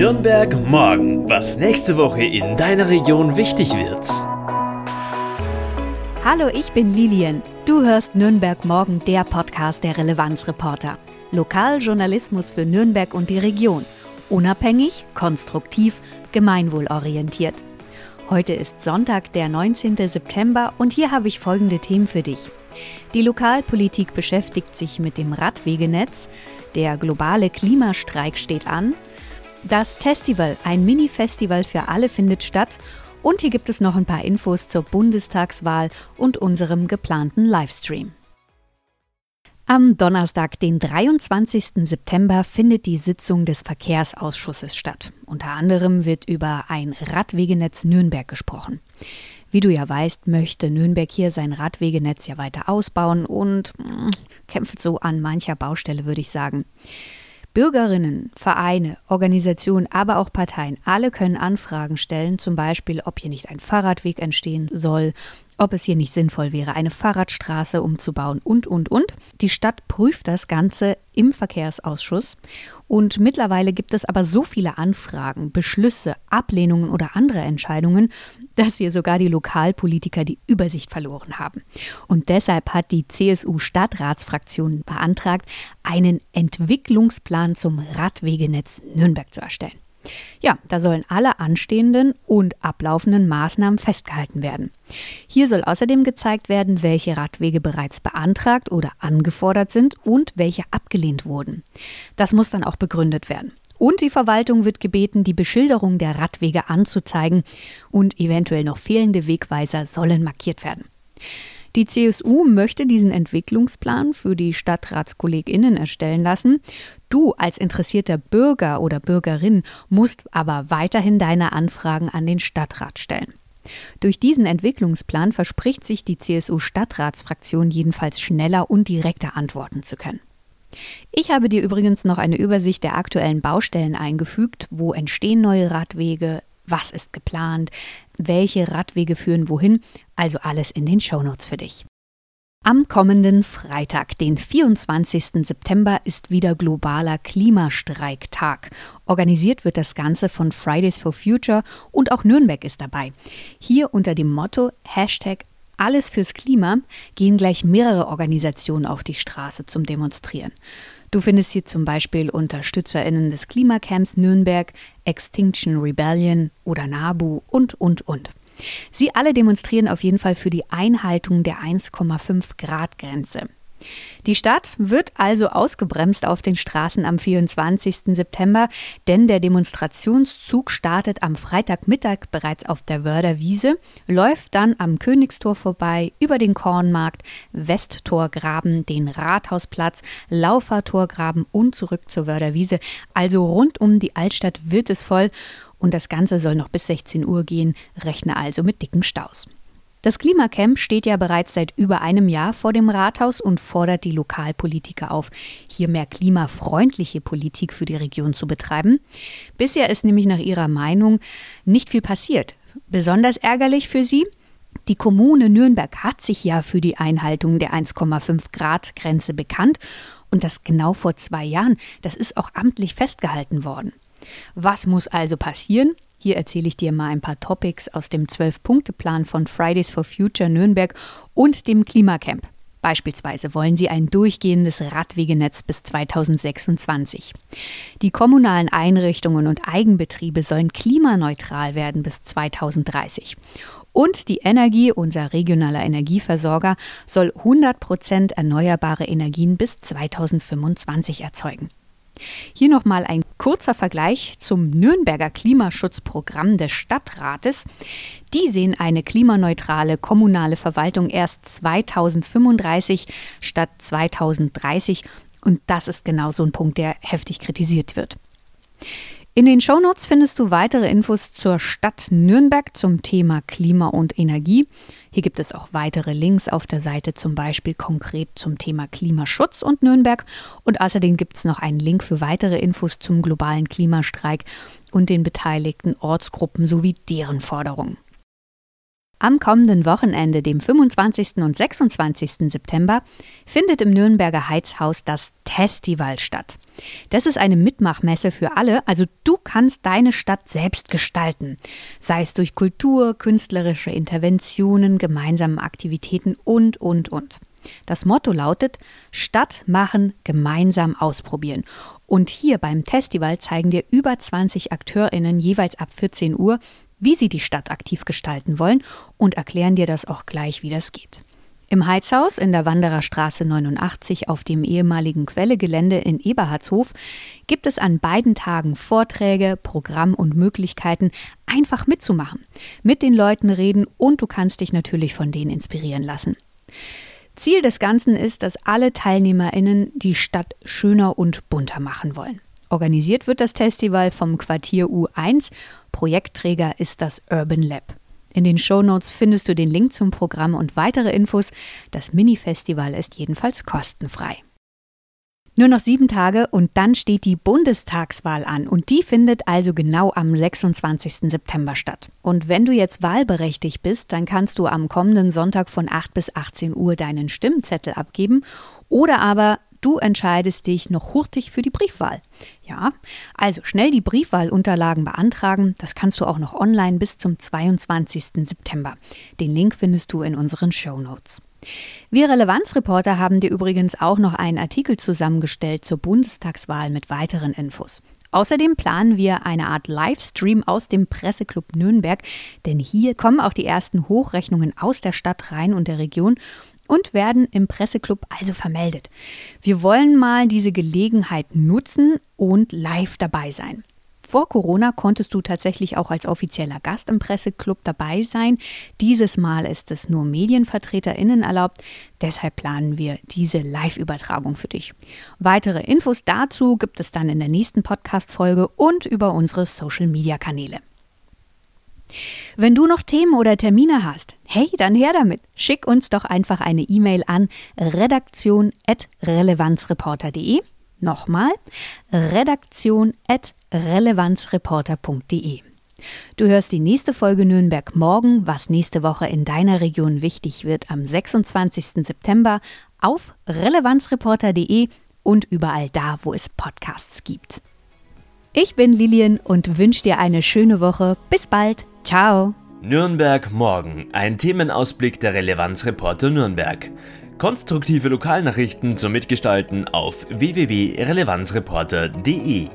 Nürnberg morgen, was nächste Woche in deiner Region wichtig wird. Hallo, ich bin Lilian. Du hörst Nürnberg morgen, der Podcast der Relevanzreporter. Lokaljournalismus für Nürnberg und die Region. Unabhängig, konstruktiv, gemeinwohlorientiert. Heute ist Sonntag, der 19. September und hier habe ich folgende Themen für dich. Die Lokalpolitik beschäftigt sich mit dem Radwegenetz, der globale Klimastreik steht an, das Festival, ein Mini-Festival für alle, findet statt und hier gibt es noch ein paar Infos zur Bundestagswahl und unserem geplanten Livestream. Am Donnerstag, den 23. September, findet die Sitzung des Verkehrsausschusses statt. Unter anderem wird über ein Radwegenetz Nürnberg gesprochen. Wie du ja weißt, möchte Nürnberg hier sein Radwegenetz ja weiter ausbauen und mh, mm, kämpft so an mancher Baustelle, würde ich sagen. Bürgerinnen, Vereine, Organisationen, aber auch Parteien, alle können Anfragen stellen, zum Beispiel, ob hier nicht ein Fahrradweg entstehen soll, ob es hier nicht sinnvoll wäre, eine Fahrradstraße umzubauen und, und, und. Die Stadt prüft das Ganze im Verkehrsausschuss und mittlerweile gibt es aber so viele Anfragen, Beschlüsse, Ablehnungen oder andere Entscheidungen, dass hier sogar die Lokalpolitiker die Übersicht verloren haben. Und deshalb hat die CSU-Stadtratsfraktion beantragt, einen Entwicklungsplan zum Radwegenetz Nürnberg zu erstellen. Ja, da sollen alle anstehenden und ablaufenden Maßnahmen festgehalten werden. Hier soll außerdem gezeigt werden, welche Radwege bereits beantragt oder angefordert sind und welche abgelehnt wurden. Das muss dann auch begründet werden. Und die Verwaltung wird gebeten, die Beschilderung der Radwege anzuzeigen und eventuell noch fehlende Wegweiser sollen markiert werden. Die CSU möchte diesen Entwicklungsplan für die Stadtratskolleginnen erstellen lassen. Du als interessierter Bürger oder Bürgerin musst aber weiterhin deine Anfragen an den Stadtrat stellen. Durch diesen Entwicklungsplan verspricht sich die CSU-Stadtratsfraktion jedenfalls schneller und direkter antworten zu können. Ich habe dir übrigens noch eine Übersicht der aktuellen Baustellen eingefügt. Wo entstehen neue Radwege? Was ist geplant? Welche Radwege führen wohin? Also alles in den Shownotes für dich. Am kommenden Freitag, den 24. September, ist wieder globaler Klimastreiktag. Organisiert wird das Ganze von Fridays for Future und auch Nürnberg ist dabei. Hier unter dem Motto Hashtag alles fürs Klima gehen gleich mehrere Organisationen auf die Straße zum Demonstrieren. Du findest hier zum Beispiel UnterstützerInnen des Klimacamps Nürnberg, Extinction Rebellion oder NABU und, und, und. Sie alle demonstrieren auf jeden Fall für die Einhaltung der 1,5 Grad Grenze. Die Stadt wird also ausgebremst auf den Straßen am 24. September, denn der Demonstrationszug startet am Freitagmittag bereits auf der Wörder Wiese, läuft dann am Königstor vorbei, über den Kornmarkt, Westtorgraben, den Rathausplatz, Laufertorgraben und zurück zur Wörder Wiese. Also rund um die Altstadt wird es voll und das Ganze soll noch bis 16 Uhr gehen, rechne also mit dicken Staus. Das Klimacamp steht ja bereits seit über einem Jahr vor dem Rathaus und fordert die Lokalpolitiker auf, hier mehr klimafreundliche Politik für die Region zu betreiben. Bisher ist nämlich nach ihrer Meinung nicht viel passiert. Besonders ärgerlich für sie, die Kommune Nürnberg hat sich ja für die Einhaltung der 1,5 Grad Grenze bekannt und das genau vor zwei Jahren. Das ist auch amtlich festgehalten worden. Was muss also passieren? Hier erzähle ich dir mal ein paar Topics aus dem Zwölf-Punkte-Plan von Fridays for Future Nürnberg und dem Klimacamp. Beispielsweise wollen sie ein durchgehendes Radwegenetz bis 2026. Die kommunalen Einrichtungen und Eigenbetriebe sollen klimaneutral werden bis 2030. Und die Energie, unser regionaler Energieversorger, soll 100 Prozent erneuerbare Energien bis 2025 erzeugen. Hier nochmal ein kurzer Vergleich zum Nürnberger Klimaschutzprogramm des Stadtrates. Die sehen eine klimaneutrale kommunale Verwaltung erst 2035 statt 2030 und das ist genau so ein Punkt, der heftig kritisiert wird. In den Shownotes findest du weitere Infos zur Stadt Nürnberg zum Thema Klima und Energie. Hier gibt es auch weitere Links auf der Seite, zum Beispiel konkret zum Thema Klimaschutz und Nürnberg. Und außerdem gibt es noch einen Link für weitere Infos zum globalen Klimastreik und den beteiligten Ortsgruppen sowie deren Forderungen. Am kommenden Wochenende, dem 25. und 26. September, findet im Nürnberger Heizhaus das Testival statt. Das ist eine Mitmachmesse für alle, also du kannst deine Stadt selbst gestalten, sei es durch Kultur, künstlerische Interventionen, gemeinsame Aktivitäten und, und, und. Das Motto lautet Stadt machen, gemeinsam ausprobieren. Und hier beim Festival zeigen dir über 20 AkteurInnen jeweils ab 14 Uhr, wie sie die Stadt aktiv gestalten wollen und erklären dir das auch gleich, wie das geht. Im Heizhaus in der Wandererstraße 89 auf dem ehemaligen Quellegelände in Eberhardshof gibt es an beiden Tagen Vorträge, Programm und Möglichkeiten, einfach mitzumachen, mit den Leuten reden und du kannst dich natürlich von denen inspirieren lassen. Ziel des Ganzen ist, dass alle TeilnehmerInnen die Stadt schöner und bunter machen wollen. Organisiert wird das Festival vom Quartier U1. Projektträger ist das Urban Lab. In den Shownotes findest du den Link zum Programm und weitere Infos. Das Mini-Festival ist jedenfalls kostenfrei. Nur noch sieben Tage und dann steht die Bundestagswahl an und die findet also genau am 26. September statt. Und wenn du jetzt wahlberechtigt bist, dann kannst du am kommenden Sonntag von 8 bis 18 Uhr deinen Stimmzettel abgeben oder aber Du entscheidest dich noch hurtig für die Briefwahl. Ja, also schnell die Briefwahlunterlagen beantragen. Das kannst du auch noch online bis zum 22. September. Den Link findest du in unseren Show Notes. Wir Relevanzreporter haben dir übrigens auch noch einen Artikel zusammengestellt zur Bundestagswahl mit weiteren Infos. Außerdem planen wir eine Art Livestream aus dem Presseclub Nürnberg, denn hier kommen auch die ersten Hochrechnungen aus der Stadt Rhein und der Region und werden im Presseclub also vermeldet. Wir wollen mal diese Gelegenheit nutzen und live dabei sein. Vor Corona konntest du tatsächlich auch als offizieller Gast im Presseclub dabei sein. Dieses Mal ist es nur MedienvertreterInnen erlaubt. Deshalb planen wir diese Live-Übertragung für dich. Weitere Infos dazu gibt es dann in der nächsten Podcast-Folge und über unsere Social-Media-Kanäle. Wenn du noch Themen oder Termine hast, hey, dann her damit. Schick uns doch einfach eine E-Mail an redaktion.relevanzreporter.de. Nochmal, redaktion.relevanzreporter.de. Du hörst die nächste Folge Nürnberg morgen, was nächste Woche in deiner Region wichtig wird, am 26. September auf relevanzreporter.de und überall da, wo es Podcasts gibt. Ich bin Lilian und wünsche dir eine schöne Woche. Bis bald. Ciao. Nürnberg morgen. Ein Themenausblick der Relevanzreporter Nürnberg. Konstruktive Lokalnachrichten zum Mitgestalten auf www.relevanzreporter.de.